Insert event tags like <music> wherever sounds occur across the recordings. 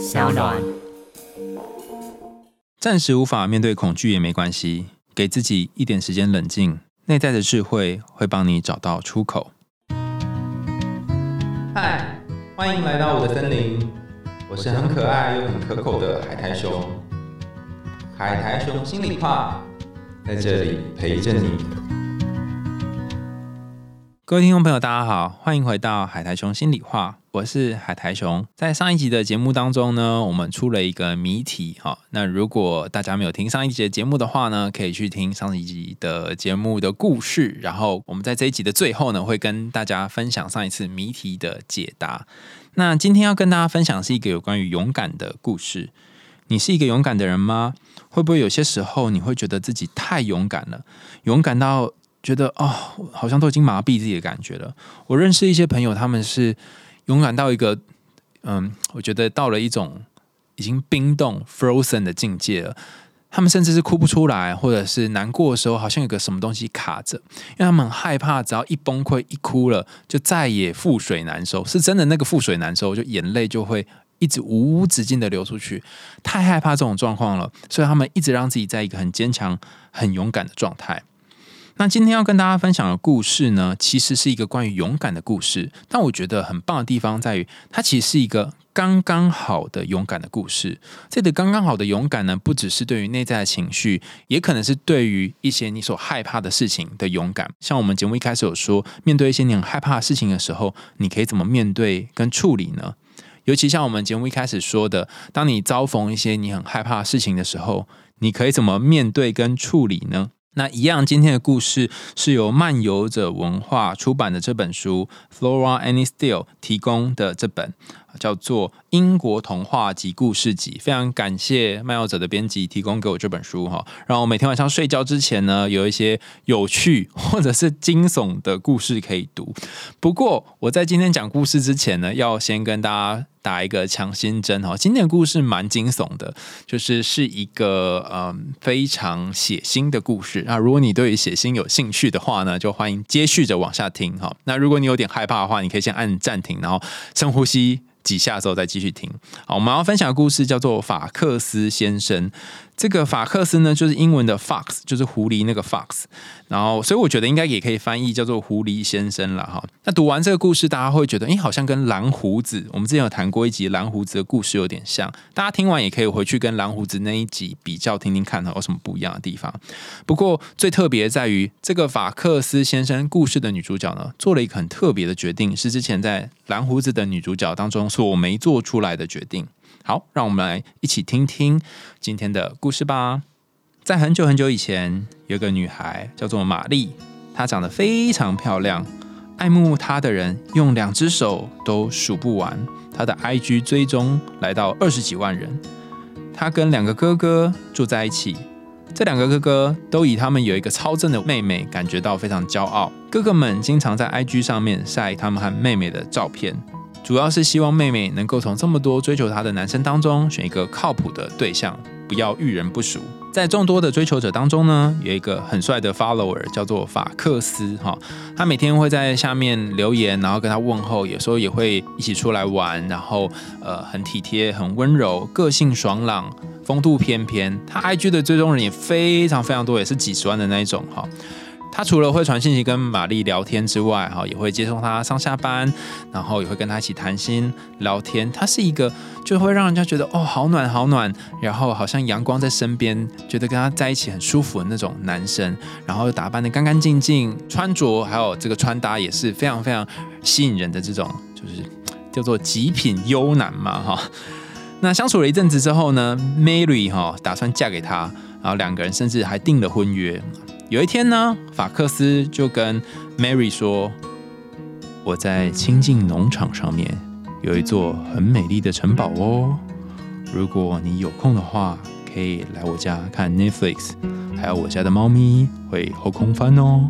小暖。暂时无法面对恐惧也没关系，给自己一点时间冷静，内在的智慧会帮你找到出口。嗨，欢迎来到我的森林，我是很可爱又很可口的海苔熊。海苔熊心里话，在这里陪着你。各位听众朋友，大家好，欢迎回到海苔熊心里话，我是海苔熊。在上一集的节目当中呢，我们出了一个谜题哈。那如果大家没有听上一集的节目的话呢，可以去听上一集的节目的故事。然后我们在这一集的最后呢，会跟大家分享上一次谜题的解答。那今天要跟大家分享是一个有关于勇敢的故事。你是一个勇敢的人吗？会不会有些时候你会觉得自己太勇敢了，勇敢到？觉得哦，好像都已经麻痹自己的感觉了。我认识一些朋友，他们是勇敢到一个，嗯，我觉得到了一种已经冰冻 （frozen） 的境界了。他们甚至是哭不出来，或者是难过的时候，好像有个什么东西卡着，因为他们很害怕，只要一崩溃、一哭了，就再也覆水难收。是真的，那个覆水难收，就眼泪就会一直无止境的流出去。太害怕这种状况了，所以他们一直让自己在一个很坚强、很勇敢的状态。那今天要跟大家分享的故事呢，其实是一个关于勇敢的故事。但我觉得很棒的地方在于，它其实是一个刚刚好的勇敢的故事。这个刚刚好的勇敢呢，不只是对于内在的情绪，也可能是对于一些你所害怕的事情的勇敢。像我们节目一开始有说，面对一些你很害怕的事情的时候，你可以怎么面对跟处理呢？尤其像我们节目一开始说的，当你遭逢一些你很害怕的事情的时候，你可以怎么面对跟处理呢？那一样，今天的故事是由漫游者文化出版的这本书《Flora Any Steel》提供的这本。叫做《英国童话及故事集》，非常感谢漫游者的编辑提供给我这本书哈，让我每天晚上睡觉之前呢，有一些有趣或者是惊悚的故事可以读。不过我在今天讲故事之前呢，要先跟大家打一个强心针哈。今天的故事蛮惊悚的，就是是一个嗯非常血腥的故事。那如果你对血腥有兴趣的话呢，就欢迎接续着往下听哈。那如果你有点害怕的话，你可以先按暂停，然后深呼吸。几下之后再继续听。好，我们要分享的故事叫做法克斯先生。这个法克斯呢，就是英文的 fox，就是狐狸那个 fox。然后，所以我觉得应该也可以翻译叫做狐狸先生了哈。那读完这个故事，大家会觉得，哎，好像跟蓝胡子，我们之前有谈过一集蓝胡子的故事有点像。大家听完也可以回去跟蓝胡子那一集比较听听看，有什么不一样的地方。不过最特别在于，这个法克斯先生故事的女主角呢，做了一个很特别的决定，是之前在蓝胡子的女主角当中所没做出来的决定。好，让我们来一起听听今天的故事吧。在很久很久以前，有个女孩叫做玛丽，她长得非常漂亮，爱慕她的人用两只手都数不完。她的 IG 追踪来到二十几万人。她跟两个哥哥住在一起，这两个哥哥都以他们有一个超正的妹妹感觉到非常骄傲。哥哥们经常在 IG 上面晒他们和妹妹的照片。主要是希望妹妹能够从这么多追求她的男生当中选一个靠谱的对象，不要遇人不淑。在众多的追求者当中呢，有一个很帅的 follower 叫做法克斯哈，他每天会在下面留言，然后跟他问候，有时候也会一起出来玩，然后呃很体贴、很温柔，个性爽朗，风度翩翩。他 IG 的追踪人也非常非常多，也是几十万的那一种哈。他除了会传信息跟玛丽聊天之外，哈，也会接送她上下班，然后也会跟她一起谈心聊天。他是一个就会让人家觉得哦，好暖好暖，然后好像阳光在身边，觉得跟他在一起很舒服的那种男生。然后打扮的干干净净，穿着还有这个穿搭也是非常非常吸引人的这种，就是叫做极品优男嘛，哈。那相处了一阵子之后呢，Mary 哈打算嫁给他，然后两个人甚至还订了婚约。有一天呢，法克斯就跟 Mary 说：“我在清境农场上面有一座很美丽的城堡哦，如果你有空的话，可以来我家看 Netflix，还有我家的猫咪会后空翻哦。”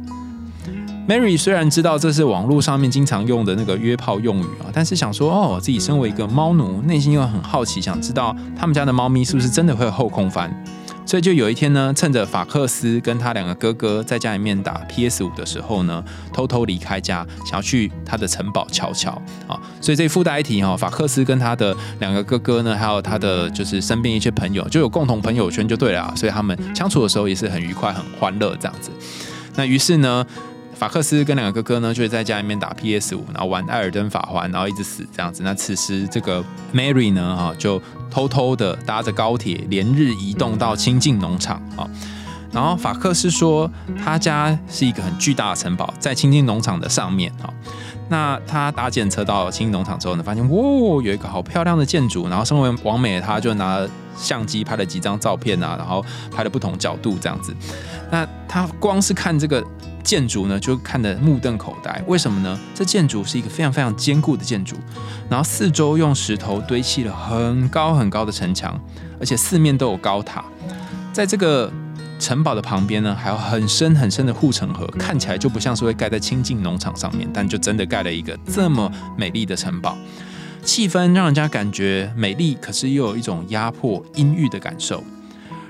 Mary 虽然知道这是网络上面经常用的那个约炮用语啊，但是想说哦，自己身为一个猫奴，内心又很好奇，想知道他们家的猫咪是不是真的会后空翻。所以就有一天呢，趁着法克斯跟他两个哥哥在家里面打 PS 五的时候呢，偷偷离开家，想要去他的城堡瞧瞧啊。所以这附带一提哈，法克斯跟他的两个哥哥呢，还有他的就是身边一些朋友，就有共同朋友圈就对了，所以他们相处的时候也是很愉快、很欢乐这样子。那于是呢。法克斯跟两个哥哥呢，就在家里面打 PS 五，然后玩《艾尔登法环》，然后一直死这样子。那此时这个 Mary 呢，哈，就偷偷的搭着高铁，连日移动到清境农场啊。然后法克斯说，他家是一个很巨大的城堡，在清境农场的上面啊。那他搭建车到新农场之后呢，发现哇，有一个好漂亮的建筑。然后身为王美，他就拿相机拍了几张照片啊，然后拍了不同角度这样子。那他光是看这个。建筑呢，就看得目瞪口呆。为什么呢？这建筑是一个非常非常坚固的建筑，然后四周用石头堆砌了很高很高的城墙，而且四面都有高塔。在这个城堡的旁边呢，还有很深很深的护城河，看起来就不像是会盖在清净农场上面，但就真的盖了一个这么美丽的城堡。气氛让人家感觉美丽，可是又有一种压迫阴郁的感受。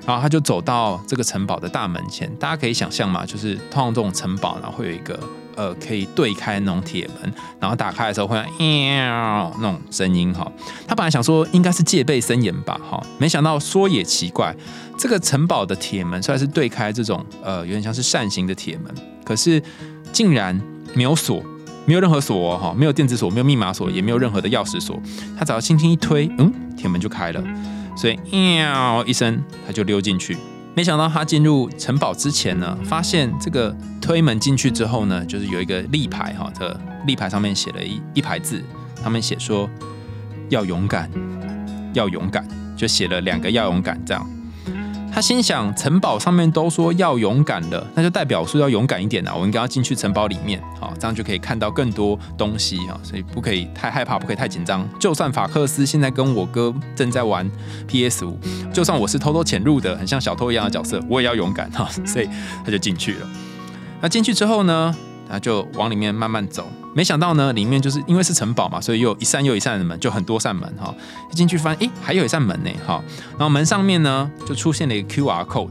然后他就走到这个城堡的大门前，大家可以想象嘛，就是通常这种城堡，呢会有一个呃可以对开那种铁门，然后打开的时候会喵那种声音哈。他本来想说应该是戒备森严吧，哈，没想到说也奇怪，这个城堡的铁门虽然是对开这种呃有点像是扇形的铁门，可是竟然没有锁，没有任何锁哈，没有电子锁，没有密码锁，也没有任何的钥匙锁。他只要轻轻一推，嗯，铁门就开了。所以，喵一声，他就溜进去。没想到他进入城堡之前呢，发现这个推门进去之后呢，就是有一个立牌哈，这立牌上面写了一一排字，他们写说要勇敢，要勇敢，就写了两个要勇敢这样。他心想，城堡上面都说要勇敢的，那就代表说要勇敢一点啊！我应该要进去城堡里面，好，这样就可以看到更多东西啊。所以不可以太害怕，不可以太紧张。就算法克斯现在跟我哥正在玩 PS 五，就算我是偷偷潜入的，很像小偷一样的角色，我也要勇敢哈。所以他就进去了。那进去之后呢？他就往里面慢慢走，没想到呢，里面就是因为是城堡嘛，所以又一扇又一扇的门，就很多扇门哈。一进去发现，哎，还有一扇门呢，哈。然后门上面呢，就出现了一个 QR code。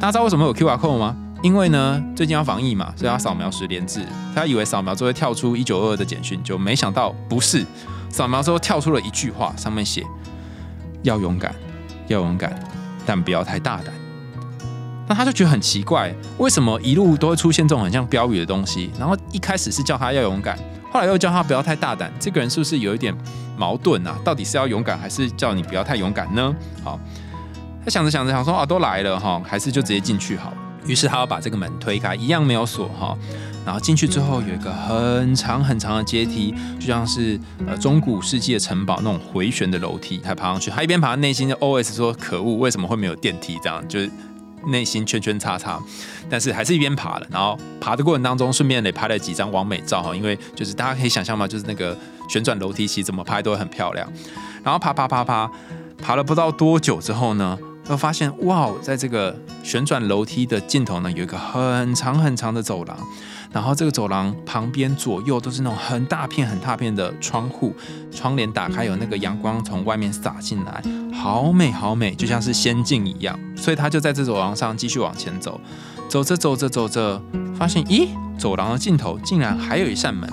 大家知道为什么有 QR code 吗？因为呢，最近要防疫嘛，所以要扫描十连制。他以为扫描之后会跳出一九二二的简讯，就没想到不是，扫描之后跳出了一句话，上面写：要勇敢，要勇敢，但不要太大胆。那他就觉得很奇怪，为什么一路都会出现这种很像标语的东西？然后一开始是叫他要勇敢，后来又叫他不要太大胆。这个人是不是有一点矛盾啊？到底是要勇敢，还是叫你不要太勇敢呢？好，他想着想着想说啊，都来了哈，还是就直接进去好。于是他要把这个门推开，一样没有锁哈。然后进去之后有一个很长很长的阶梯，就像是呃中古世纪的城堡那种回旋的楼梯，他爬上去。他一边爬，内心就 OS 说：可恶，为什么会没有电梯？这样就是。内心圈圈叉叉，但是还是一边爬了，然后爬的过程当中，顺便也拍了几张完美照哈，因为就是大家可以想象嘛，就是那个旋转楼梯其实怎么拍都很漂亮。然后爬爬爬爬，爬了不知道多久之后呢，又发现哇，在这个旋转楼梯的尽头呢，有一个很长很长的走廊。然后这个走廊旁边左右都是那种很大片很大片的窗户，窗帘打开有那个阳光从外面洒进来，好美好美，就像是仙境一样。所以他就在这走廊上继续往前走，走着走着走着，发现咦，走廊的尽头竟然还有一扇门，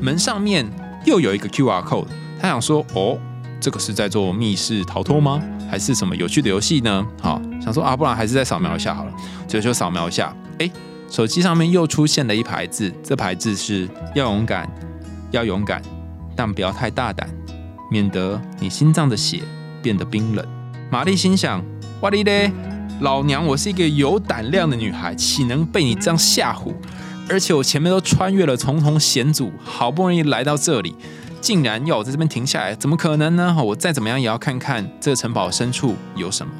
门上面又有一个 QR code。他想说，哦，这个是在做密室逃脱吗？还是什么有趣的游戏呢？好，想说啊，不然还是再扫描一下好了，所以就扫描一下，哎。手机上面又出现了一排字，这排字是要勇敢，要勇敢，但不要太大胆，免得你心脏的血变得冰冷。玛丽心想：哇哩嘞，老娘我是一个有胆量的女孩，岂能被你这样吓唬？而且我前面都穿越了重重险阻，好不容易来到这里，竟然要我在这边停下来，怎么可能呢？我再怎么样也要看看这城堡深处有什么。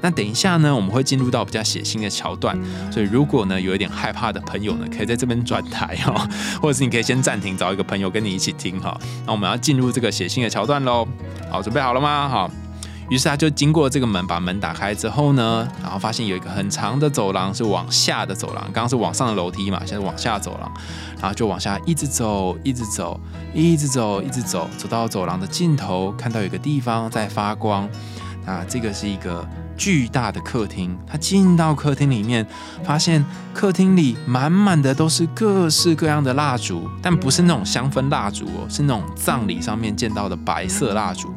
那等一下呢，我们会进入到比较血腥的桥段，所以如果呢有一点害怕的朋友呢，可以在这边转台哈，<laughs> 或者是你可以先暂停，找一个朋友跟你一起听哈。那我们要进入这个血腥的桥段喽，好，准备好了吗？好，于是他就经过这个门，把门打开之后呢，然后发现有一个很长的走廊是往下的走廊，刚刚是往上的楼梯嘛，现在往下走廊，然后就往下一直走，一直走，一直走，一直走，走到走廊的尽头，看到有个地方在发光，啊这个是一个。巨大的客厅。他进到客厅里面，发现客厅里满满的都是各式各样的蜡烛，但不是那种香氛蜡烛哦，是那种葬礼上面见到的白色蜡烛。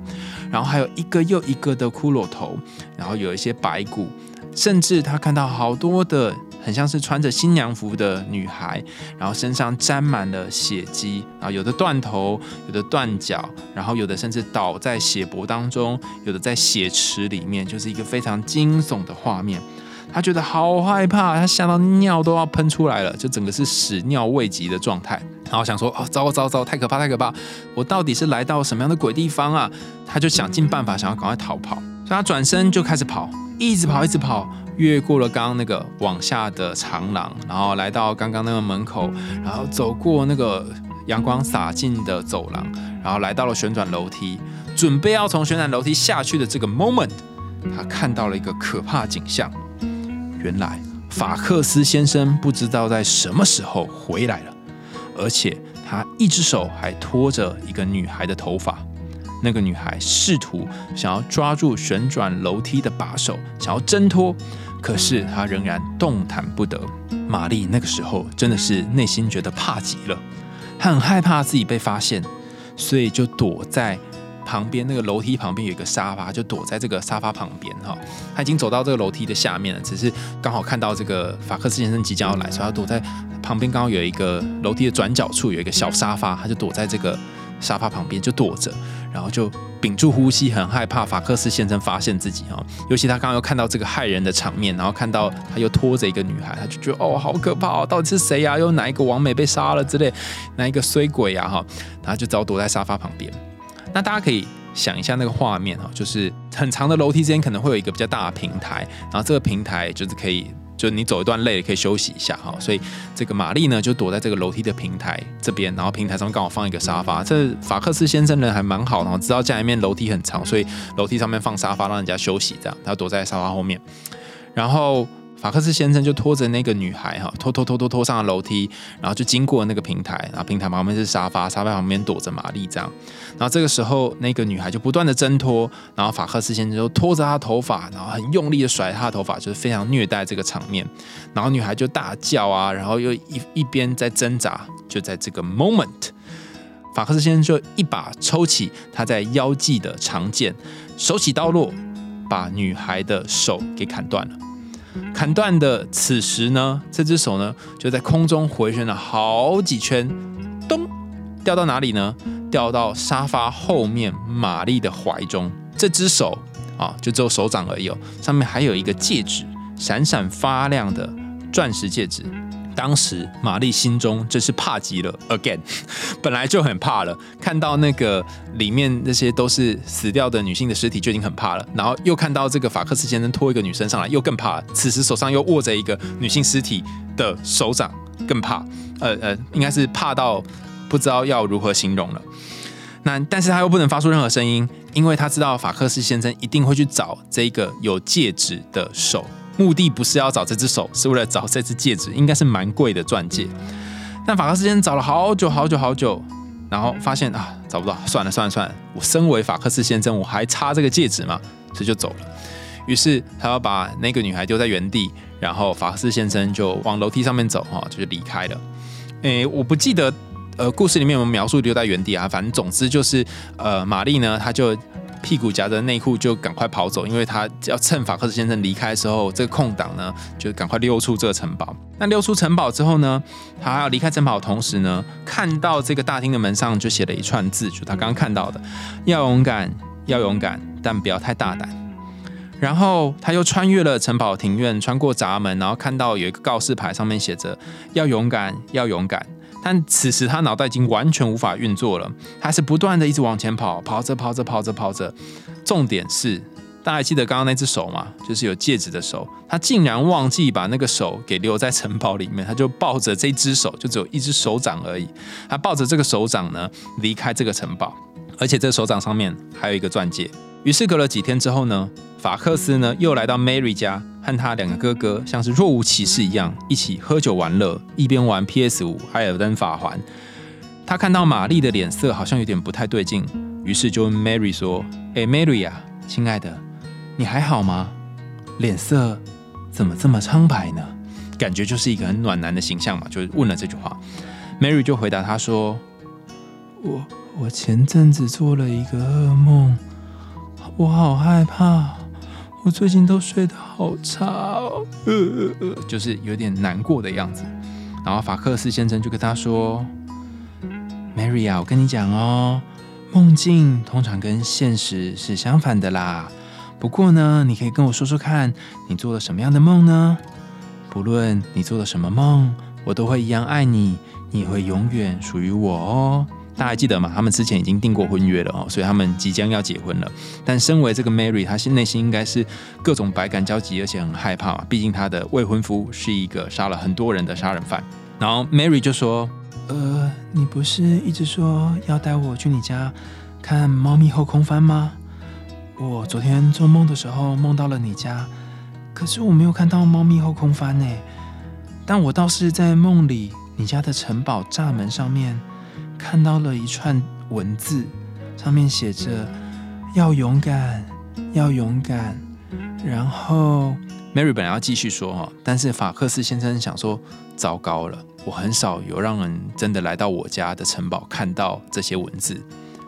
然后还有一个又一个的骷髅头，然后有一些白骨，甚至他看到好多的。很像是穿着新娘服的女孩，然后身上沾满了血迹，然后有的断头，有的断脚，然后有的甚至倒在血泊当中，有的在血池里面，就是一个非常惊悚的画面。他觉得好害怕，他吓到尿都要喷出来了，就整个是屎尿未及的状态。然后想说：哦，糟糟糟，太可怕，太可怕！我到底是来到什么样的鬼地方啊？他就想尽办法想要赶快逃跑，所以他转身就开始跑，一直跑，一直跑。越过了刚刚那个往下的长廊，然后来到刚刚那个门口，然后走过那个阳光洒进的走廊，然后来到了旋转楼梯，准备要从旋转楼梯下去的这个 moment，他看到了一个可怕景象。原来法克斯先生不知道在什么时候回来了，而且他一只手还拖着一个女孩的头发。那个女孩试图想要抓住旋转楼梯的把手，想要挣脱，可是他仍然动弹不得。玛丽那个时候真的是内心觉得怕极了，她很害怕自己被发现，所以就躲在旁边那个楼梯旁边有一个沙发，就躲在这个沙发旁边哈。他已经走到这个楼梯的下面了，只是刚好看到这个法克斯先生即将要来，所以他躲在旁边。刚好有一个楼梯的转角处有一个小沙发，他就躲在这个。沙发旁边就躲着，然后就屏住呼吸，很害怕法克斯先生发现自己哈。尤其他刚刚又看到这个害人的场面，然后看到他又拖着一个女孩，他就觉得哦，好可怕哦，到底是谁呀？又哪一个王美被杀了之类，哪一个衰鬼呀哈？然后就只好躲在沙发旁边。那大家可以想一下那个画面哈，就是很长的楼梯之间可能会有一个比较大的平台，然后这个平台就是可以。就你走一段累了，可以休息一下哈。所以这个玛丽呢，就躲在这个楼梯的平台这边，然后平台上刚好放一个沙发。这法克斯先生人还蛮好，然后知道家里面楼梯很长，所以楼梯上面放沙发，让人家休息这样。他躲在沙发后面，然后。法克斯先生就拖着那个女孩哈，拖拖拖拖拖上了楼梯，然后就经过那个平台，然后平台旁边是沙发，沙发旁边躲着玛丽这样。然后这个时候，那个女孩就不断的挣脱，然后法克斯先生就拖着她头发，然后很用力的甩她的头发，就是非常虐待这个场面。然后女孩就大叫啊，然后又一一边在挣扎。就在这个 moment，法克斯先生就一把抽起他在腰际的长剑，手起刀落，把女孩的手给砍断了。砍断的此时呢，这只手呢就在空中回旋了好几圈，咚，掉到哪里呢？掉到沙发后面玛丽的怀中。这只手啊，就只有手掌而已哦，上面还有一个戒指，闪闪发亮的钻石戒指。当时玛丽心中真是怕极了，again，<laughs> 本来就很怕了，看到那个里面那些都是死掉的女性的尸体就已经很怕了，然后又看到这个法克斯先生拖一个女生上来，又更怕。此时手上又握着一个女性尸体的手掌，更怕。呃呃，应该是怕到不知道要如何形容了。那但是他又不能发出任何声音，因为他知道法克斯先生一定会去找这个有戒指的手。目的不是要找这只手，是为了找这只戒指，应该是蛮贵的钻戒。但法克斯先生找了好久好久好久，然后发现啊找不到，算了算了算了，我身为法克斯先生，我还差这个戒指吗？所以就走了。于是他要把那个女孩丢在原地，然后法克斯先生就往楼梯上面走，哈，就是离开了。诶，我不记得呃故事里面有没有描述留在原地啊，反正总之就是呃玛丽呢，她就。屁股夹着内裤就赶快跑走，因为他要趁法克斯先生离开的时候，这个空档呢，就赶快溜出这个城堡。那溜出城堡之后呢，他要离开城堡同时呢，看到这个大厅的门上就写了一串字，就他刚刚看到的：要勇敢，要勇敢，但不要太大胆。然后他又穿越了城堡庭院，穿过闸门，然后看到有一个告示牌，上面写着：要勇敢，要勇敢。但此时他脑袋已经完全无法运作了，他是不断的一直往前跑，跑着跑着跑着跑着。重点是，大家还记得刚刚那只手吗？就是有戒指的手，他竟然忘记把那个手给留在城堡里面，他就抱着这只手，就只有一只手掌而已。他抱着这个手掌呢，离开这个城堡，而且这个手掌上面还有一个钻戒。于是隔了几天之后呢，法克斯呢又来到 Mary 家，和他两个哥哥像是若无其事一样，一起喝酒玩乐，一边玩 PS 五、艾尔登法环。他看到玛丽的脸色好像有点不太对劲，于是就问 Mary 说：“哎，Mary 啊，亲爱的，你还好吗？脸色怎么这么苍白呢？感觉就是一个很暖男的形象嘛，就问了这句话。Mary 就回答他说：“我我前阵子做了一个噩梦，我好害怕，我最近都睡得好差哦，呃呃呃，就是有点难过的样子。”然后法克斯先生就跟他说：“Mary 啊，我跟你讲哦，梦境通常跟现实是相反的啦。不过呢，你可以跟我说说看，你做了什么样的梦呢？不论你做了什么梦，我都会一样爱你，你也会永远属于我哦。大家还记得吗？他们之前已经订过婚约了哦，所以他们即将要结婚了。但身为这个 Mary，她心内心应该是各种百感交集，而且很害怕嘛。毕竟她的未婚夫是一个杀了很多人的杀人犯。然后 Mary 就说：“呃，你不是一直说要带我去你家看猫咪后空翻吗？我昨天做梦的时候梦到了你家，可是我没有看到猫咪后空翻呢。但我倒是在梦里，你家的城堡栅门上面。”看到了一串文字，上面写着“要勇敢，要勇敢”。然后 Mary 本来要继续说哈，但是法克斯先生想说：“糟糕了，我很少有让人真的来到我家的城堡看到这些文字。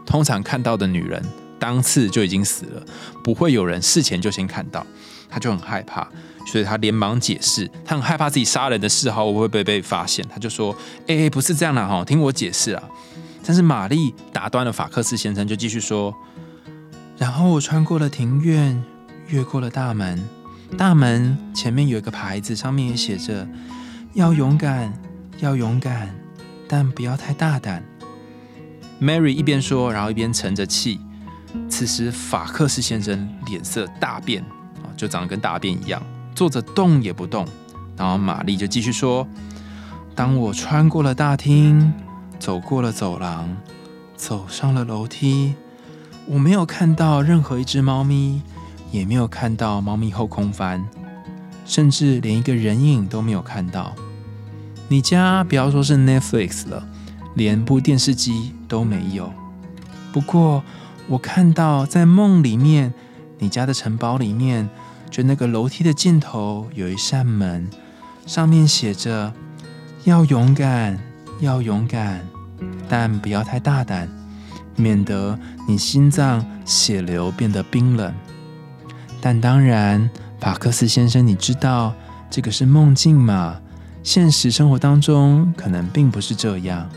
通常看到的女人当次就已经死了，不会有人事前就先看到。”他就很害怕，所以他连忙解释，他很害怕自己杀人的嗜好会不会被被发现。他就说：“哎，不是这样的哈，听我解释啊。”但是玛丽打断了法克斯先生，就继续说：“然后我穿过了庭院，越过了大门，大门前面有一个牌子，上面也写着‘要勇敢，要勇敢，但不要太大胆’。” Mary 一边说，然后一边沉着气。此时法克斯先生脸色大变。啊就长得跟大便一样，坐着动也不动。然后玛丽就继续说：“当我穿过了大厅，走过了走廊，走上了楼梯，我没有看到任何一只猫咪，也没有看到猫咪后空翻，甚至连一个人影都没有看到。你家不要说是 Netflix 了，连部电视机都没有。不过我看到在梦里面，你家的城堡里面。”就那个楼梯的尽头有一扇门，上面写着“要勇敢，要勇敢，但不要太大胆，免得你心脏血流变得冰冷。”但当然，法克斯先生，你知道这个是梦境嘛？现实生活当中可能并不是这样。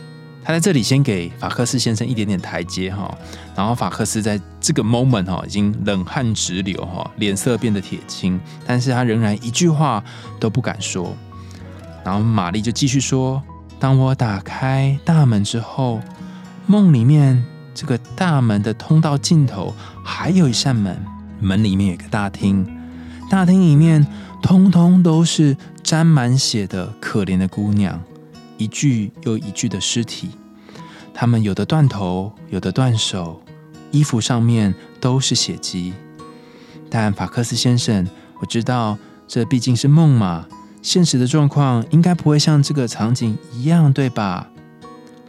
他在这里先给法克斯先生一点点台阶哈，然后法克斯在这个 moment 哈已经冷汗直流哈，脸色变得铁青，但是他仍然一句话都不敢说。然后玛丽就继续说：“当我打开大门之后，梦里面这个大门的通道尽头还有一扇门，门里面有个大厅，大厅里面通通都是沾满血的可怜的姑娘。”一具又一具的尸体，他们有的断头，有的断手，衣服上面都是血迹。但法克斯先生，我知道这毕竟是梦嘛，现实的状况应该不会像这个场景一样，对吧？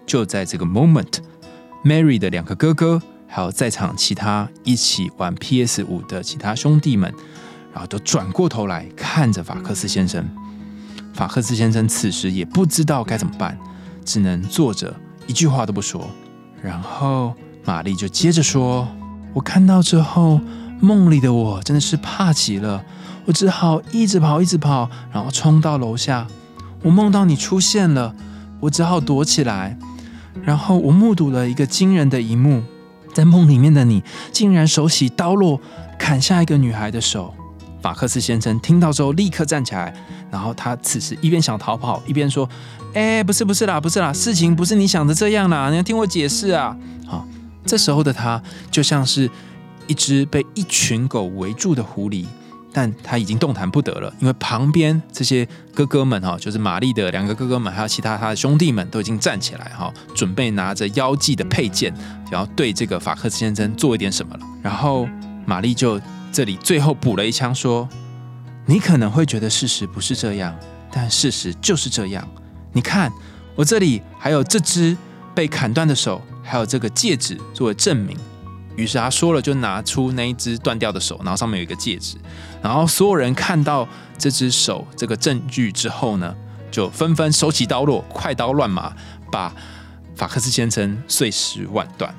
就在这个 moment，Mary 的两个哥哥，还有在场其他一起玩 PS 五的其他兄弟们，然后都转过头来看着法克斯先生。法克斯先生此时也不知道该怎么办，只能坐着一句话都不说。然后玛丽就接着说：“我看到之后，梦里的我真的是怕极了，我只好一直跑，一直跑，然后冲到楼下。我梦到你出现了，我只好躲起来。然后我目睹了一个惊人的一幕，在梦里面的你竟然手起刀落，砍下一个女孩的手。”法克斯先生听到之后，立刻站起来，然后他此时一边想逃跑，一边说：“哎，不是，不是啦，不是啦，事情不是你想的这样啦，你要听我解释啊！”好，这时候的他就像是一只被一群狗围住的狐狸，但他已经动弹不得了，因为旁边这些哥哥们哈，就是玛丽的两个哥哥们，还有其他他的兄弟们都已经站起来哈，准备拿着妖祭的佩剑，然后对这个法克斯先生做一点什么了。然后玛丽就。这里最后补了一枪，说：“你可能会觉得事实不是这样，但事实就是这样。你看，我这里还有这只被砍断的手，还有这个戒指作为证明。于是他说了，就拿出那一只断掉的手，然后上面有一个戒指。然后所有人看到这只手这个证据之后呢，就纷纷手起刀落，快刀乱麻，把法克斯先生碎尸万段。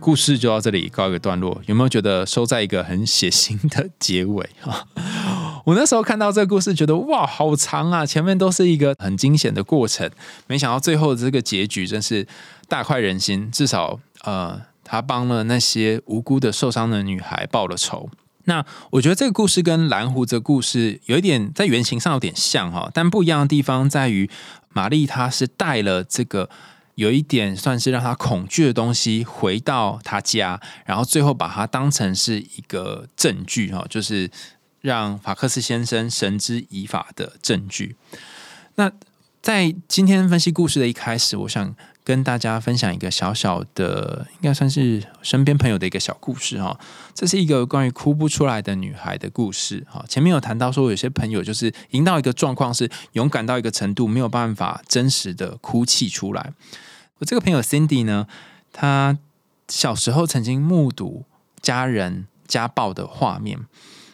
故事就到这里告一个段落。有没有觉得收在一个很血腥的结尾啊？<laughs> 我那时候看到这个故事，觉得哇，好长啊！前面都是一个很惊险的过程，没想到最后的这个结局真是大快人心。至少呃，他帮了那些无辜的受伤的女孩报了仇。那我觉得这个故事跟蓝胡子故事有一点在原型上有点像哈，但不一样的地方在于，玛丽她是带了这个。有一点算是让她恐惧的东西回到她家，然后最后把它当成是一个证据哈，就是让法克斯先生绳之以法的证据。那在今天分析故事的一开始，我想跟大家分享一个小小的，应该算是身边朋友的一个小故事哈。这是一个关于哭不出来的女孩的故事哈。前面有谈到说，有些朋友就是引到一个状况，是勇敢到一个程度，没有办法真实的哭泣出来。我这个朋友 Cindy 呢，她小时候曾经目睹家人家暴的画面，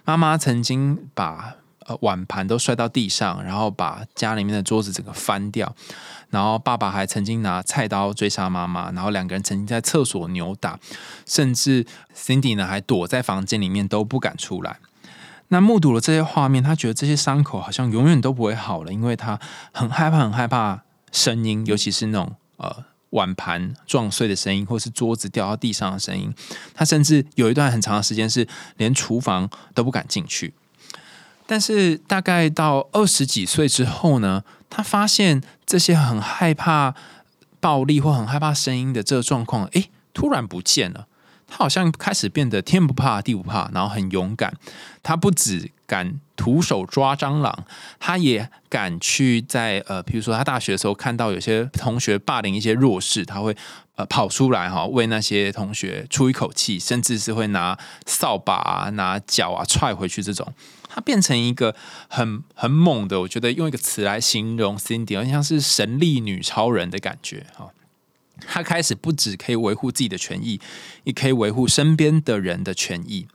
妈妈曾经把呃碗盘都摔到地上，然后把家里面的桌子整个翻掉，然后爸爸还曾经拿菜刀追杀妈妈，然后两个人曾经在厕所扭打，甚至 Cindy 呢还躲在房间里面都不敢出来。那目睹了这些画面，他觉得这些伤口好像永远都不会好了，因为他很害怕，很害怕声音，尤其是那种呃。碗盘撞碎的声音，或是桌子掉到地上的声音，他甚至有一段很长的时间是连厨房都不敢进去。但是大概到二十几岁之后呢，他发现这些很害怕暴力或很害怕声音的这个状况，诶，突然不见了。他好像开始变得天不怕地不怕，然后很勇敢。他不止敢徒手抓蟑螂，他也敢去在呃，比如说他大学的时候看到有些同学霸凌一些弱势，他会呃跑出来哈，为那些同学出一口气，甚至是会拿扫把啊、拿脚啊踹回去。这种变成一个很很猛的，我觉得用一个词来形容 Cindy，好像是神力女超人的感觉哈。她开始不止可以维护自己的权益，也可以维护身边的人的权益。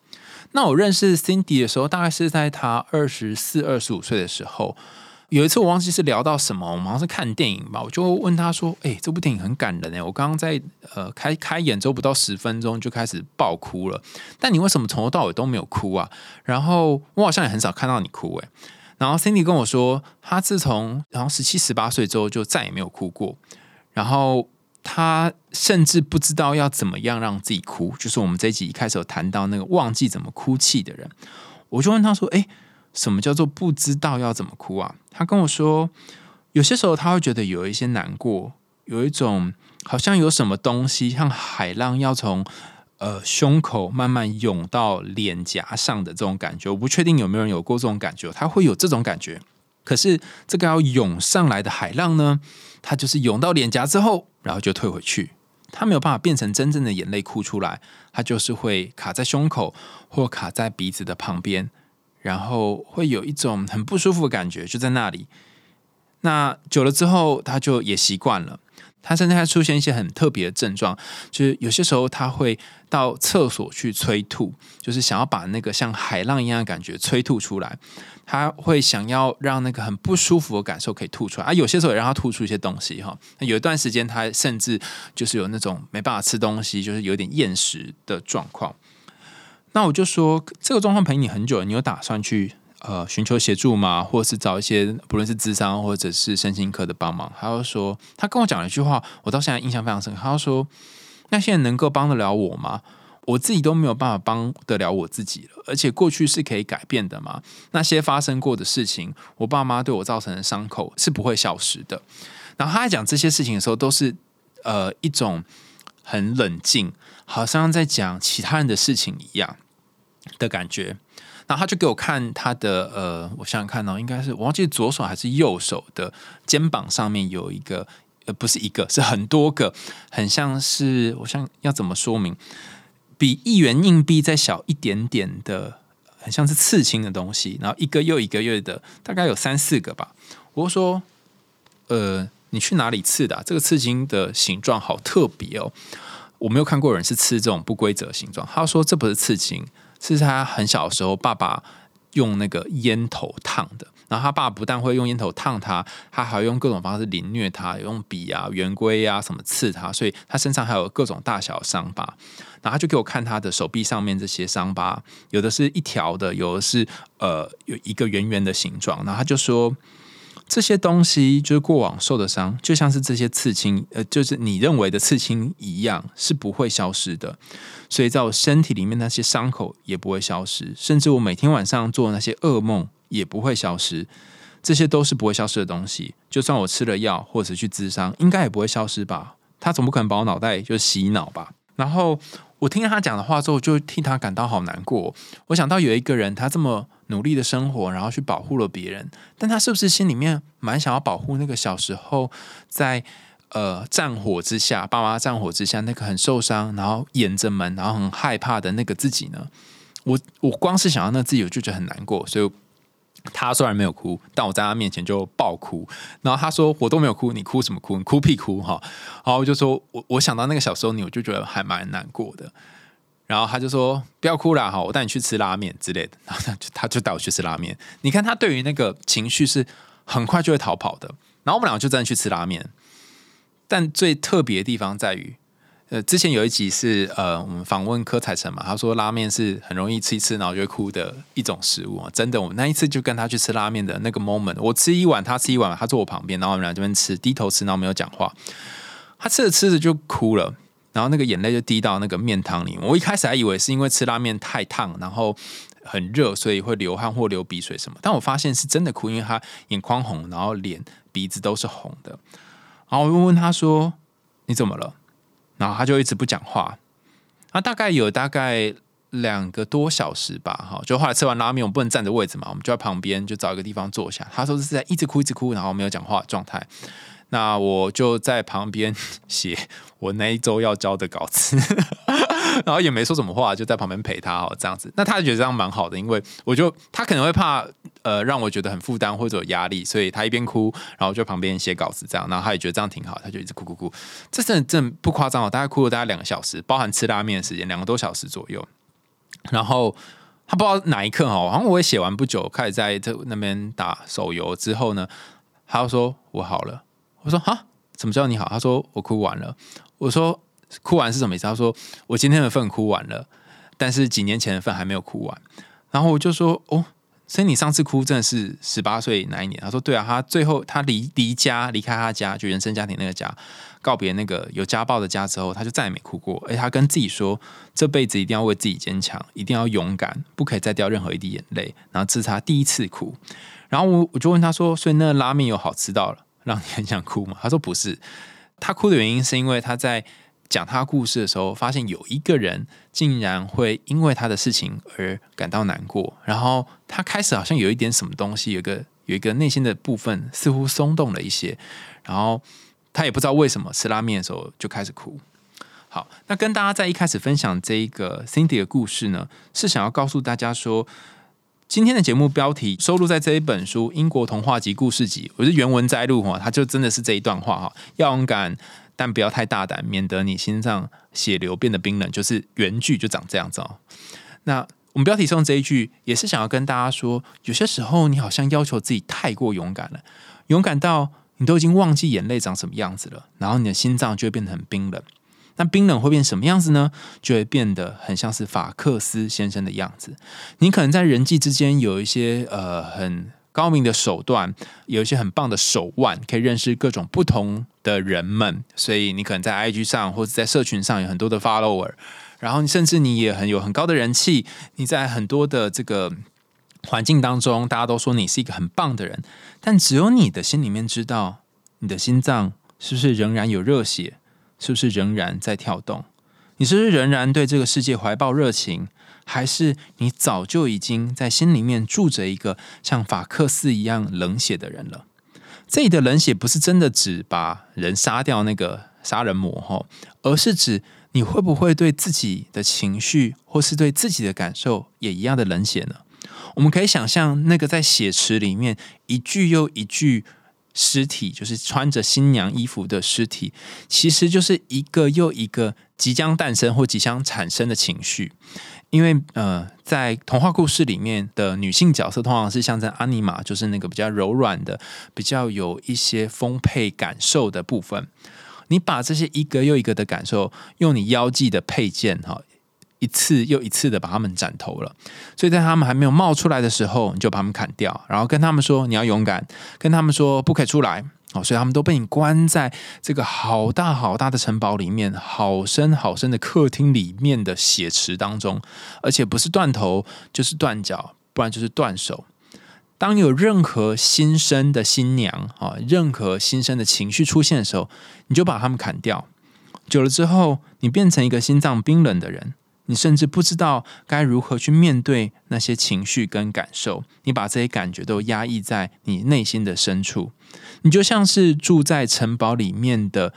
那我认识 Cindy 的时候，大概是在她二十四、二十五岁的时候。有一次我忘记是聊到什么，我们好像是看电影吧，我就问他说：“哎，这部电影很感人哎，我刚刚在呃开开演之后不到十分钟就开始爆哭了。但你为什么从头到尾都没有哭啊？然后我好像也很少看到你哭哎。然后 Cindy 跟我说，他自从然后十七、十八岁之后就再也没有哭过。然后。他甚至不知道要怎么样让自己哭，就是我们这一集一开始有谈到那个忘记怎么哭泣的人，我就问他说：“哎，什么叫做不知道要怎么哭啊？”他跟我说，有些时候他会觉得有一些难过，有一种好像有什么东西像海浪要从呃胸口慢慢涌到脸颊上的这种感觉。我不确定有没有人有过这种感觉，他会有这种感觉。可是这个要涌上来的海浪呢，它就是涌到脸颊之后。然后就退回去，他没有办法变成真正的眼泪哭出来，他就是会卡在胸口或卡在鼻子的旁边，然后会有一种很不舒服的感觉，就在那里。那久了之后，他就也习惯了。他甚至还出现一些很特别的症状，就是有些时候他会到厕所去催吐，就是想要把那个像海浪一样的感觉催吐出来。他会想要让那个很不舒服的感受可以吐出来，啊，有些时候也让他吐出一些东西哈。有一段时间，他甚至就是有那种没办法吃东西，就是有点厌食的状况。那我就说，这个状况陪你很久了，你有打算去？呃，寻求协助吗？或者是找一些不论是智商或者是身心科的帮忙？他就说，他跟我讲了一句话，我到现在印象非常深刻。他说：“那现在能够帮得了我吗？我自己都没有办法帮得了我自己了。而且过去是可以改变的嘛？那些发生过的事情，我爸妈对我造成的伤口是不会消失的。”然后他在讲这些事情的时候，都是呃一种很冷静，好像在讲其他人的事情一样的感觉。然后他就给我看他的呃，我想想看哦，应该是我忘记左手还是右手的肩膀上面有一个呃，不是一个，是很多个，很像是我想要怎么说明，比一元硬币再小一点点的，很像是刺青的东西。然后一个又一个月的，大概有三四个吧。我说，呃，你去哪里刺的？这个刺青的形状好特别哦。我没有看过人是刺这种不规则形状。他说这不是刺青，是他很小的时候爸爸用那个烟头烫的。然后他爸不但会用烟头烫他，他还用各种方式凌虐他，用笔啊、圆规啊什么刺他，所以他身上还有各种大小伤疤。然后他就给我看他的手臂上面这些伤疤，有的是一条的，有的是呃有一个圆圆的形状。然后他就说。这些东西就是过往受的伤，就像是这些刺青，呃，就是你认为的刺青一样，是不会消失的。所以在我身体里面那些伤口也不会消失，甚至我每天晚上做的那些噩梦也不会消失。这些都是不会消失的东西。就算我吃了药或者去治伤，应该也不会消失吧？他总不可能把我脑袋就洗脑吧？然后我听了他讲的话之后，就替他感到好难过。我想到有一个人，他这么。努力的生活，然后去保护了别人，但他是不是心里面蛮想要保护那个小时候在呃战火之下，爸妈战火之下那个很受伤，然后掩着门，然后很害怕的那个自己呢？我我光是想到那自己，我就觉得很难过。所以他虽然没有哭，但我在他面前就爆哭。然后他说：“我都没有哭，你哭什么哭？你哭屁哭哈！”然后我就说：“我我想到那个小时候你，我就觉得还蛮难过的。”然后他就说：“不要哭了哈，我带你去吃拉面之类的。”然后他就他就带我去吃拉面。你看他对于那个情绪是很快就会逃跑的。然后我们两个就真的去吃拉面。但最特别的地方在于，呃，之前有一集是呃，我们访问柯彩成嘛，他说拉面是很容易吃一吃然后就会哭的一种食物啊。真的，我们那一次就跟他去吃拉面的那个 moment，我吃一碗，他吃一碗，他坐我旁边，然后我们俩这边吃，低头吃，然后没有讲话。他吃着吃着就哭了。然后那个眼泪就滴到那个面汤里。我一开始还以为是因为吃拉面太烫，然后很热，所以会流汗或流鼻水什么。但我发现是真的哭，因为他眼眶红，然后脸鼻子都是红的。然后我就问他说：“你怎么了？”然后他就一直不讲话。他大概有大概两个多小时吧，哈，就后来吃完拉面，我们不能站着位置嘛，我们就在旁边就找一个地方坐下。他说是在一直哭一直哭，然后没有讲话状态。那我就在旁边 <laughs> 写我那一周要交的稿子，然后也没说什么话，就在旁边陪他哦，这样子。那他觉得这样蛮好的，因为我就他可能会怕呃让我觉得很负担或者有压力，所以他一边哭，然后就旁边写稿子这样。然后他也觉得这样挺好，他就一直哭哭哭。这真的真的不夸张哦，大概哭了大概两个小时，包含吃拉面的时间，两个多小时左右。然后他不知道哪一刻哈，好像我也写完不久，开始在这那边打手游之后呢，他就说我好了。我说哈，怎么叫你好？他说我哭完了。我说哭完是什么意思？他说我今天的份哭完了，但是几年前的份还没有哭完。然后我就说哦，所以你上次哭真的是十八岁那一年？他说对啊，他最后他离离家离开他家，就原生家庭那个家，告别那个有家暴的家之后，他就再也没哭过。而他跟自己说，这辈子一定要为自己坚强，一定要勇敢，不可以再掉任何一滴眼泪。然后这是他第一次哭。然后我我就问他说，所以那拉面有好吃到了？让你很想哭吗？他说不是，他哭的原因是因为他在讲他故事的时候，发现有一个人竟然会因为他的事情而感到难过，然后他开始好像有一点什么东西，有个有一个内心的部分似乎松动了一些，然后他也不知道为什么吃拉面的时候就开始哭。好，那跟大家在一开始分享这一个 Cindy 的故事呢，是想要告诉大家说。今天的节目标题收录在这一本书《英国童话集故事集》，我是原文摘录哈，它就真的是这一段话哈，要勇敢，但不要太大胆，免得你心脏血流变得冰冷。就是原句就长这样子哦。那我们标题上这一句，也是想要跟大家说，有些时候你好像要求自己太过勇敢了，勇敢到你都已经忘记眼泪长什么样子了，然后你的心脏就会变得很冰冷。那冰冷会变什么样子呢？就会变得很像是法克斯先生的样子。你可能在人际之间有一些呃很高明的手段，有一些很棒的手腕，可以认识各种不同的人们。所以你可能在 IG 上或者在社群上有很多的 follower，然后甚至你也很有很高的人气。你在很多的这个环境当中，大家都说你是一个很棒的人，但只有你的心里面知道，你的心脏是不是仍然有热血？是不是仍然在跳动？你是不是仍然对这个世界怀抱热情？还是你早就已经在心里面住着一个像法克斯一样冷血的人了？这里的冷血不是真的指把人杀掉那个杀人魔哈，而是指你会不会对自己的情绪或是对自己的感受也一样的冷血呢？我们可以想象那个在血池里面一句又一句尸体，就是穿着新娘衣服的尸体，其实就是一个又一个即将诞生或即将产生的情绪。因为呃，在童话故事里面的女性角色，通常是象征阿尼玛，就是那个比较柔软的、比较有一些丰沛感受的部分。你把这些一个又一个的感受，用你腰际的配件哈，一次又一次的把他们斩头了。所以在他们还没有冒出来的时候，你就把他们砍掉，然后跟他们说你要勇敢，跟他们说不可以出来。哦，所以他们都被你关在这个好大好大的城堡里面，好深好深的客厅里面的血池当中，而且不是断头就是断脚，不然就是断手。当有任何新生的新娘啊，任何新生的情绪出现的时候，你就把他们砍掉。久了之后，你变成一个心脏冰冷的人。你甚至不知道该如何去面对那些情绪跟感受，你把这些感觉都压抑在你内心的深处，你就像是住在城堡里面的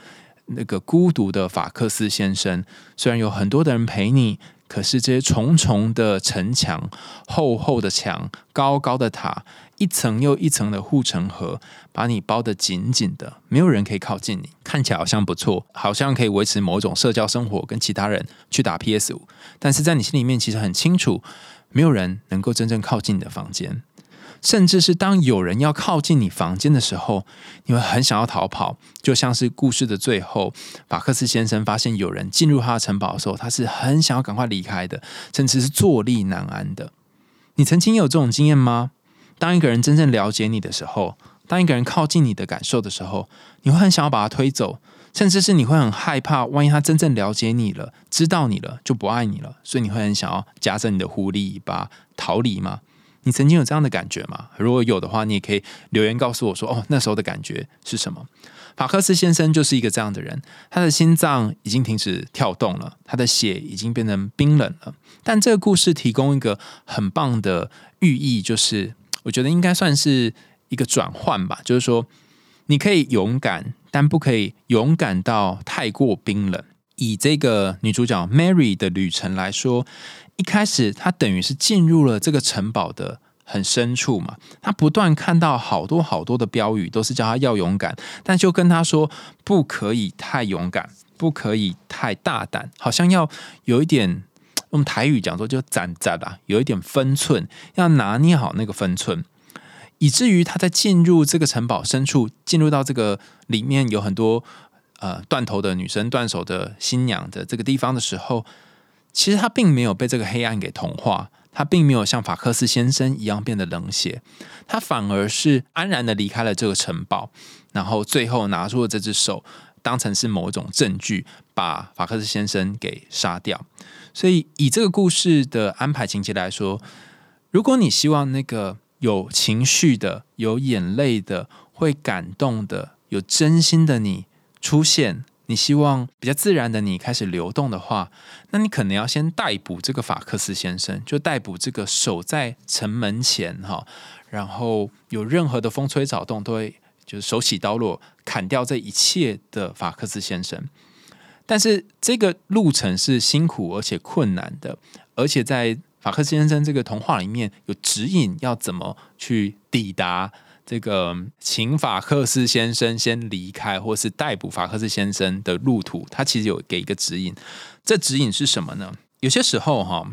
那个孤独的法克斯先生，虽然有很多的人陪你。可是这些重重的城墙、厚厚的墙、高高的塔、一层又一层的护城河，把你包得紧紧的，没有人可以靠近你。看起来好像不错，好像可以维持某种社交生活，跟其他人去打 PS 五。但是在你心里面，其实很清楚，没有人能够真正靠近你的房间。甚至是当有人要靠近你房间的时候，你会很想要逃跑，就像是故事的最后，法克斯先生发现有人进入他的城堡的时候，他是很想要赶快离开的，甚至是坐立难安的。你曾经有这种经验吗？当一个人真正了解你的时候，当一个人靠近你的感受的时候，你会很想要把他推走，甚至是你会很害怕，万一他真正了解你了，知道你了，就不爱你了，所以你会很想要夹着你的狐狸尾巴逃离吗？你曾经有这样的感觉吗？如果有的话，你也可以留言告诉我说：“哦，那时候的感觉是什么？”法克斯先生就是一个这样的人，他的心脏已经停止跳动了，他的血已经变成冰冷了。但这个故事提供一个很棒的寓意，就是我觉得应该算是一个转换吧，就是说你可以勇敢，但不可以勇敢到太过冰冷。以这个女主角 Mary 的旅程来说。一开始，她等于是进入了这个城堡的很深处嘛。她不断看到好多好多的标语，都是叫她要勇敢，但就跟她说不可以太勇敢，不可以太大胆，好像要有一点用台语讲说就攒攒吧，有一点分寸，要拿捏好那个分寸，以至于他在进入这个城堡深处，进入到这个里面有很多呃断头的女生、断手的新娘的这个地方的时候。其实他并没有被这个黑暗给同化，他并没有像法克斯先生一样变得冷血，他反而是安然的离开了这个城堡，然后最后拿出了这只手，当成是某种证据，把法克斯先生给杀掉。所以以这个故事的安排情节来说，如果你希望那个有情绪的、有眼泪的、会感动的、有真心的你出现。你希望比较自然的你开始流动的话，那你可能要先逮捕这个法克斯先生，就逮捕这个守在城门前哈，然后有任何的风吹草动都会就是手起刀落砍掉这一切的法克斯先生。但是这个路程是辛苦而且困难的，而且在法克斯先生这个童话里面有指引要怎么去抵达。这个请法克斯先生先离开，或是逮捕法克斯先生的路途，他其实有给一个指引。这指引是什么呢？有些时候哈，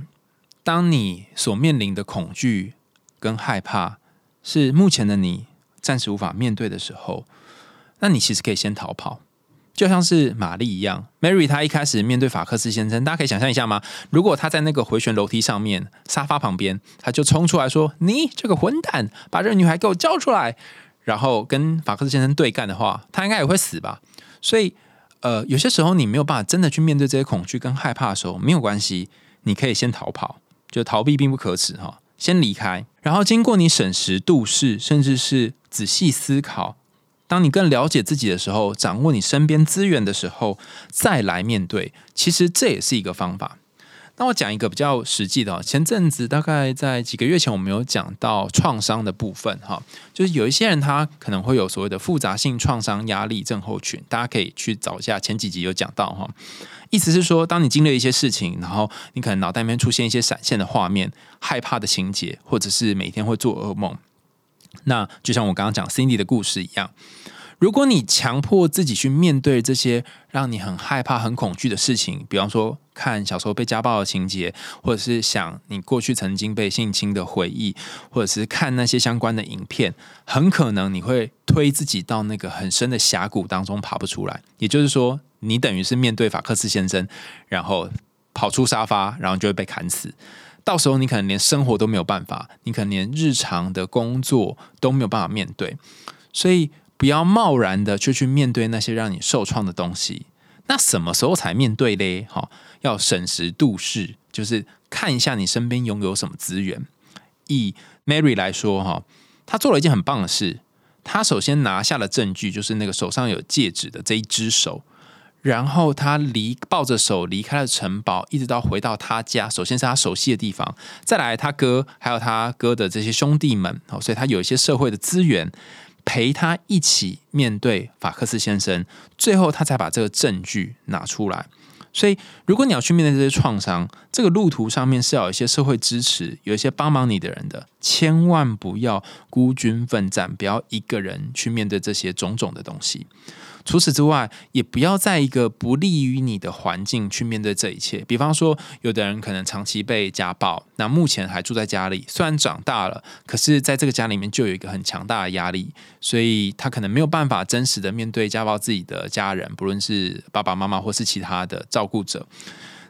当你所面临的恐惧跟害怕是目前的你暂时无法面对的时候，那你其实可以先逃跑。就像是玛丽一样，Mary 她一开始面对法克斯先生，大家可以想象一下吗？如果他在那个回旋楼梯上面沙发旁边，他就冲出来说：“你这个混蛋，把这个女孩给我交出来！”然后跟法克斯先生对干的话，他应该也会死吧？所以，呃，有些时候你没有办法真的去面对这些恐惧跟害怕的时候，没有关系，你可以先逃跑，就逃避并不可耻哈，先离开，然后经过你审时度势，甚至是仔细思考。当你更了解自己的时候，掌握你身边资源的时候，再来面对，其实这也是一个方法。那我讲一个比较实际的，前阵子大概在几个月前，我们有讲到创伤的部分，哈，就是有一些人他可能会有所谓的复杂性创伤压力症候群，大家可以去找一下前几集有讲到哈。意思是说，当你经历一些事情，然后你可能脑袋里面出现一些闪现的画面、害怕的情节，或者是每天会做噩梦。那就像我刚刚讲 Cindy 的故事一样，如果你强迫自己去面对这些让你很害怕、很恐惧的事情，比方说看小时候被家暴的情节，或者是想你过去曾经被性侵的回忆，或者是看那些相关的影片，很可能你会推自己到那个很深的峡谷当中爬不出来。也就是说，你等于是面对法克斯先生，然后跑出沙发，然后就会被砍死。到时候你可能连生活都没有办法，你可能连日常的工作都没有办法面对，所以不要贸然的就去面对那些让你受创的东西。那什么时候才面对嘞？哈，要审时度势，就是看一下你身边拥有什么资源。以 Mary 来说，哈，她做了一件很棒的事，她首先拿下了证据，就是那个手上有戒指的这一只手。然后他离抱着手离开了城堡，一直到回到他家。首先是他熟悉的地方，再来他哥还有他哥的这些兄弟们，哦，所以他有一些社会的资源陪他一起面对法克斯先生。最后他才把这个证据拿出来。所以，如果你要去面对这些创伤，这个路途上面是要有一些社会支持，有一些帮忙你的人的，千万不要孤军奋战，不要一个人去面对这些种种的东西。除此之外，也不要在一个不利于你的环境去面对这一切。比方说，有的人可能长期被家暴，那目前还住在家里，虽然长大了，可是在这个家里面就有一个很强大的压力，所以他可能没有办法真实的面对家暴自己的家人，不论是爸爸妈妈或是其他的照顾者。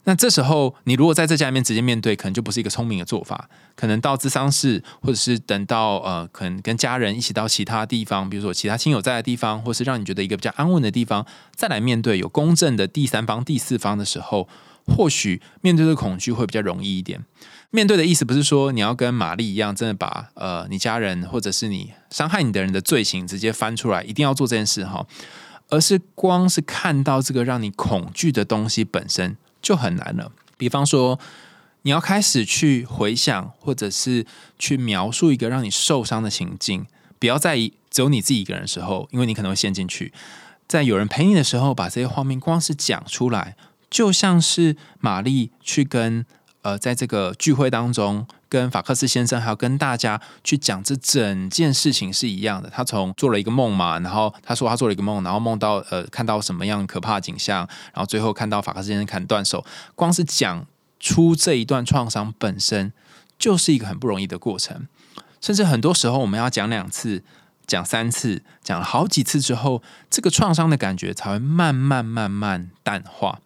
那这时候，你如果在这家里面直接面对，可能就不是一个聪明的做法。可能到咨商室，或者是等到呃，可能跟家人一起到其他地方，比如说其他亲友在的地方，或是让你觉得一个比较安稳的地方，再来面对有公正的第三方、第四方的时候，或许面对的恐惧会比较容易一点。面对的意思不是说你要跟玛丽一样，真的把呃你家人或者是你伤害你的人的罪行直接翻出来，一定要做这件事哈，而是光是看到这个让你恐惧的东西本身。就很难了。比方说，你要开始去回想，或者是去描述一个让你受伤的情境，不要在只有你自己一个人的时候，因为你可能会陷进去。在有人陪你的时候，把这些画面光是讲出来，就像是玛丽去跟呃，在这个聚会当中。跟法克斯先生还有跟大家去讲这整件事情是一样的。他从做了一个梦嘛，然后他说他做了一个梦，然后梦到呃看到什么样可怕的景象，然后最后看到法克斯先生砍断手。光是讲出这一段创伤本身就是一个很不容易的过程，甚至很多时候我们要讲两次、讲三次、讲了好几次之后，这个创伤的感觉才会慢慢慢慢淡化。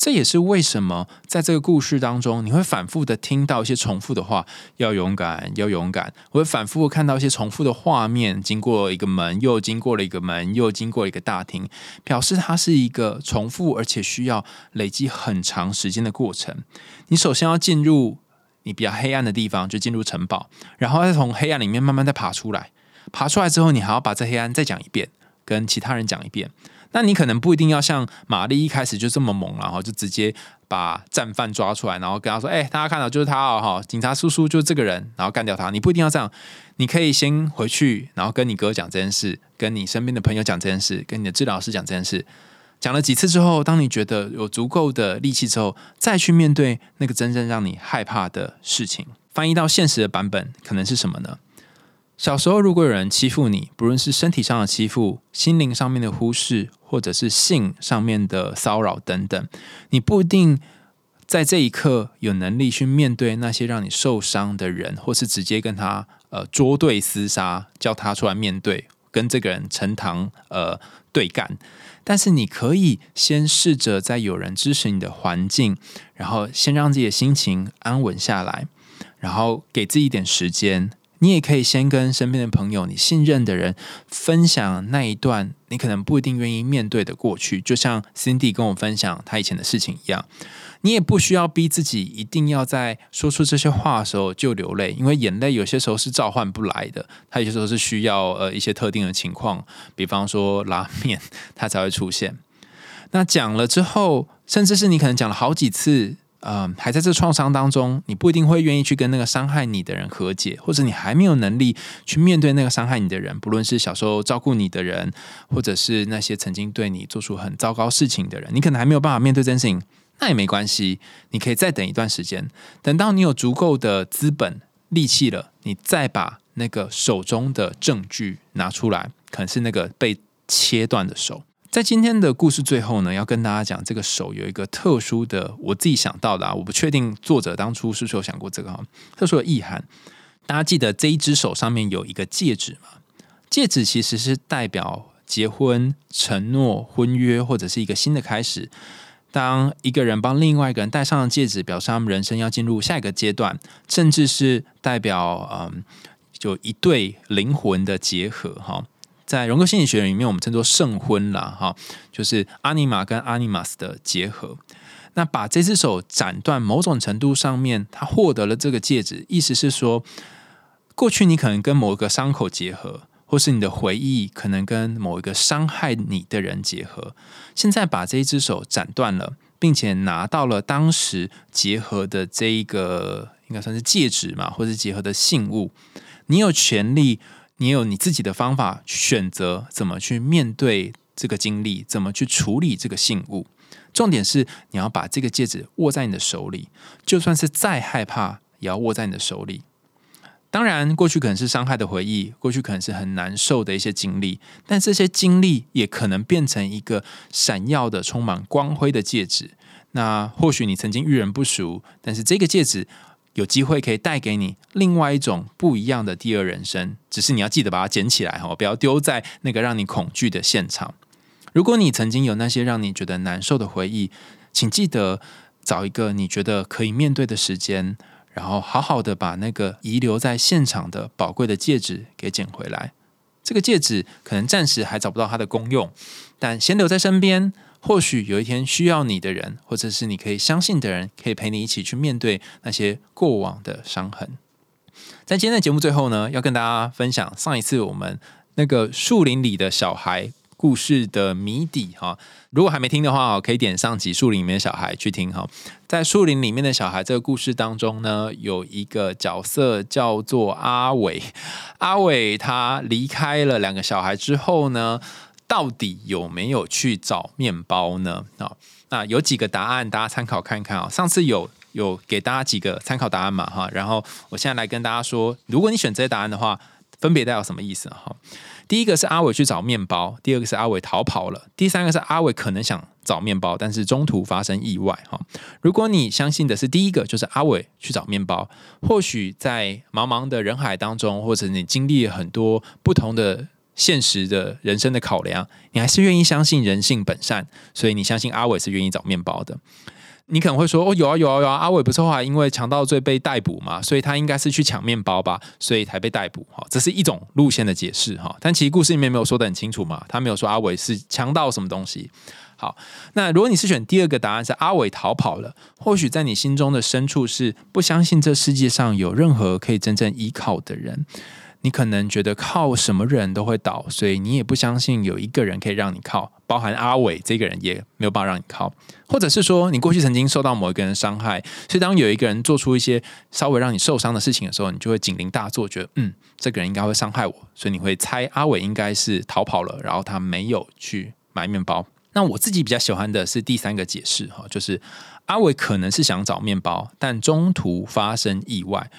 这也是为什么在这个故事当中，你会反复的听到一些重复的话：要勇敢，要勇敢。我会反复看到一些重复的画面，经过一个门，又经过了一个门，又经过一个大厅，表示它是一个重复而且需要累积很长时间的过程。你首先要进入你比较黑暗的地方，就进入城堡，然后再从黑暗里面慢慢再爬出来。爬出来之后，你还要把这黑暗再讲一遍，跟其他人讲一遍。那你可能不一定要像玛丽一开始就这么猛，然后就直接把战犯抓出来，然后跟他说：“哎，大家看到就是他哦，哈，警察叔叔就是这个人，然后干掉他。”你不一定要这样，你可以先回去，然后跟你哥讲这件事，跟你身边的朋友讲这件事，跟你的治疗师讲这件事。讲了几次之后，当你觉得有足够的力气之后，再去面对那个真正让你害怕的事情。翻译到现实的版本，可能是什么呢？小时候，如果有人欺负你，不论是身体上的欺负、心灵上面的忽视，或者是性上面的骚扰等等，你不一定在这一刻有能力去面对那些让你受伤的人，或是直接跟他呃捉对厮杀，叫他出来面对，跟这个人呈堂呃对干。但是你可以先试着在有人支持你的环境，然后先让自己的心情安稳下来，然后给自己一点时间。你也可以先跟身边的朋友、你信任的人分享那一段你可能不一定愿意面对的过去，就像 Cindy 跟我分享他以前的事情一样。你也不需要逼自己一定要在说出这些话的时候就流泪，因为眼泪有些时候是召唤不来的，它有些时候是需要呃一些特定的情况，比方说拉面，它才会出现。那讲了之后，甚至是你可能讲了好几次。嗯，还在这创伤当中，你不一定会愿意去跟那个伤害你的人和解，或者你还没有能力去面对那个伤害你的人，不论是小时候照顾你的人，或者是那些曾经对你做出很糟糕事情的人，你可能还没有办法面对这件事情，那也没关系，你可以再等一段时间，等到你有足够的资本力气了，你再把那个手中的证据拿出来，可能是那个被切断的手。在今天的故事最后呢，要跟大家讲，这个手有一个特殊的，我自己想到的啊，我不确定作者当初是不是有想过这个哈，特殊的意涵。大家记得这一只手上面有一个戒指吗？戒指其实是代表结婚、承诺、婚约或者是一个新的开始。当一个人帮另外一个人戴上了戒指，表示他们人生要进入下一个阶段，甚至是代表嗯，就一对灵魂的结合哈。在荣格心理学里面，我们称作圣婚啦，哈，就是阿尼玛跟阿尼玛斯的结合。那把这只手斩断，某种程度上面，他获得了这个戒指，意思是说，过去你可能跟某一个伤口结合，或是你的回忆可能跟某一个伤害你的人结合。现在把这一只手斩断了，并且拿到了当时结合的这一个，应该算是戒指嘛，或是结合的信物，你有权利。你有你自己的方法选择怎么去面对这个经历，怎么去处理这个信物。重点是你要把这个戒指握在你的手里，就算是再害怕，也要握在你的手里。当然，过去可能是伤害的回忆，过去可能是很难受的一些经历，但这些经历也可能变成一个闪耀的、充满光辉的戒指。那或许你曾经遇人不淑，但是这个戒指。有机会可以带给你另外一种不一样的第二人生，只是你要记得把它捡起来哈，不要丢在那个让你恐惧的现场。如果你曾经有那些让你觉得难受的回忆，请记得找一个你觉得可以面对的时间，然后好好的把那个遗留在现场的宝贵的戒指给捡回来。这个戒指可能暂时还找不到它的功用，但先留在身边。或许有一天需要你的人，或者是你可以相信的人，可以陪你一起去面对那些过往的伤痕。在今天的节目最后呢，要跟大家分享上一次我们那个树林里的小孩故事的谜底哈。如果还没听的话，可以点上集树林里面的小孩去听哈。在树林里面的小孩这个故事当中呢，有一个角色叫做阿伟。阿伟他离开了两个小孩之后呢？到底有没有去找面包呢？啊，那有几个答案，大家参考看看啊。上次有有给大家几个参考答案嘛？哈，然后我现在来跟大家说，如果你选这些答案的话，分别代表什么意思？哈，第一个是阿伟去找面包，第二个是阿伟逃跑了，第三个是阿伟可能想找面包，但是中途发生意外。哈，如果你相信的是第一个，就是阿伟去找面包，或许在茫茫的人海当中，或者你经历了很多不同的。现实的人生的考量，你还是愿意相信人性本善，所以你相信阿伟是愿意找面包的。你可能会说：“哦，有啊，有啊，有啊，阿伟不是后来因为强盗罪被逮捕嘛，所以他应该是去抢面包吧，所以才被逮捕。”哈，这是一种路线的解释哈。但其实故事里面没有说的很清楚嘛，他没有说阿伟是强盗什么东西。好，那如果你是选第二个答案是阿伟逃跑了，或许在你心中的深处是不相信这世界上有任何可以真正依靠的人。你可能觉得靠什么人都会倒，所以你也不相信有一个人可以让你靠，包含阿伟这个人也没有办法让你靠，或者是说你过去曾经受到某一个人伤害，所以当有一个人做出一些稍微让你受伤的事情的时候，你就会警铃大作，觉得嗯，这个人应该会伤害我，所以你会猜阿伟应该是逃跑了，然后他没有去买面包。那我自己比较喜欢的是第三个解释哈，就是阿伟可能是想找面包，但中途发生意外。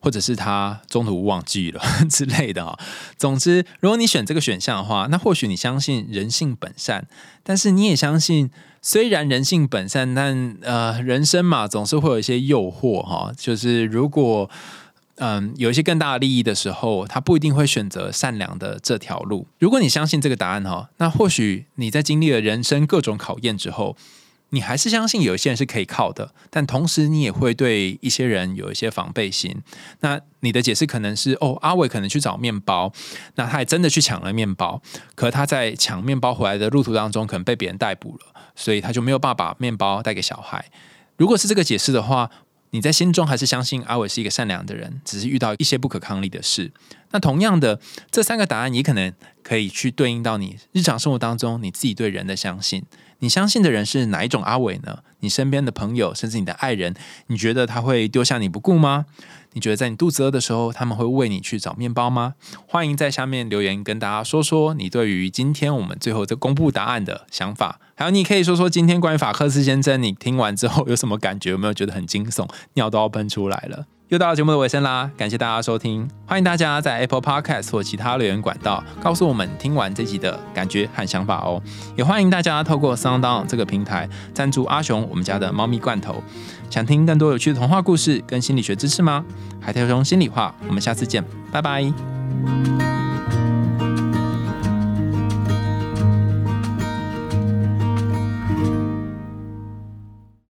或者是他中途忘记了 <laughs> 之类的哈。总之，如果你选这个选项的话，那或许你相信人性本善，但是你也相信，虽然人性本善，但呃，人生嘛，总是会有一些诱惑哈。就是如果嗯有一些更大的利益的时候，他不一定会选择善良的这条路。如果你相信这个答案哈，那或许你在经历了人生各种考验之后。你还是相信有一些人是可以靠的，但同时你也会对一些人有一些防备心。那你的解释可能是：哦，阿伟可能去找面包，那他也真的去抢了面包，可他在抢面包回来的路途当中，可能被别人逮捕了，所以他就没有办法把面包带给小孩。如果是这个解释的话，你在心中还是相信阿伟是一个善良的人，只是遇到一些不可抗力的事。那同样的，这三个答案也可能可以去对应到你日常生活当中你自己对人的相信。你相信的人是哪一种阿伟呢？你身边的朋友，甚至你的爱人，你觉得他会丢下你不顾吗？你觉得在你肚子饿的时候，他们会为你去找面包吗？欢迎在下面留言跟大家说说你对于今天我们最后这公布答案的想法。还有，你可以说说今天关于法克斯先生，你听完之后有什么感觉？有没有觉得很惊悚，尿都要喷出来了？又到节目的尾声啦，感谢大家收听，欢迎大家在 Apple Podcast 或其他留言管道告诉我们听完这集的感觉和想法哦。也欢迎大家透过 Sound On 这个平台赞助阿雄我们家的猫咪罐头。想听更多有趣的童话故事跟心理学知识吗？海苔熊心里话，我们下次见，拜拜。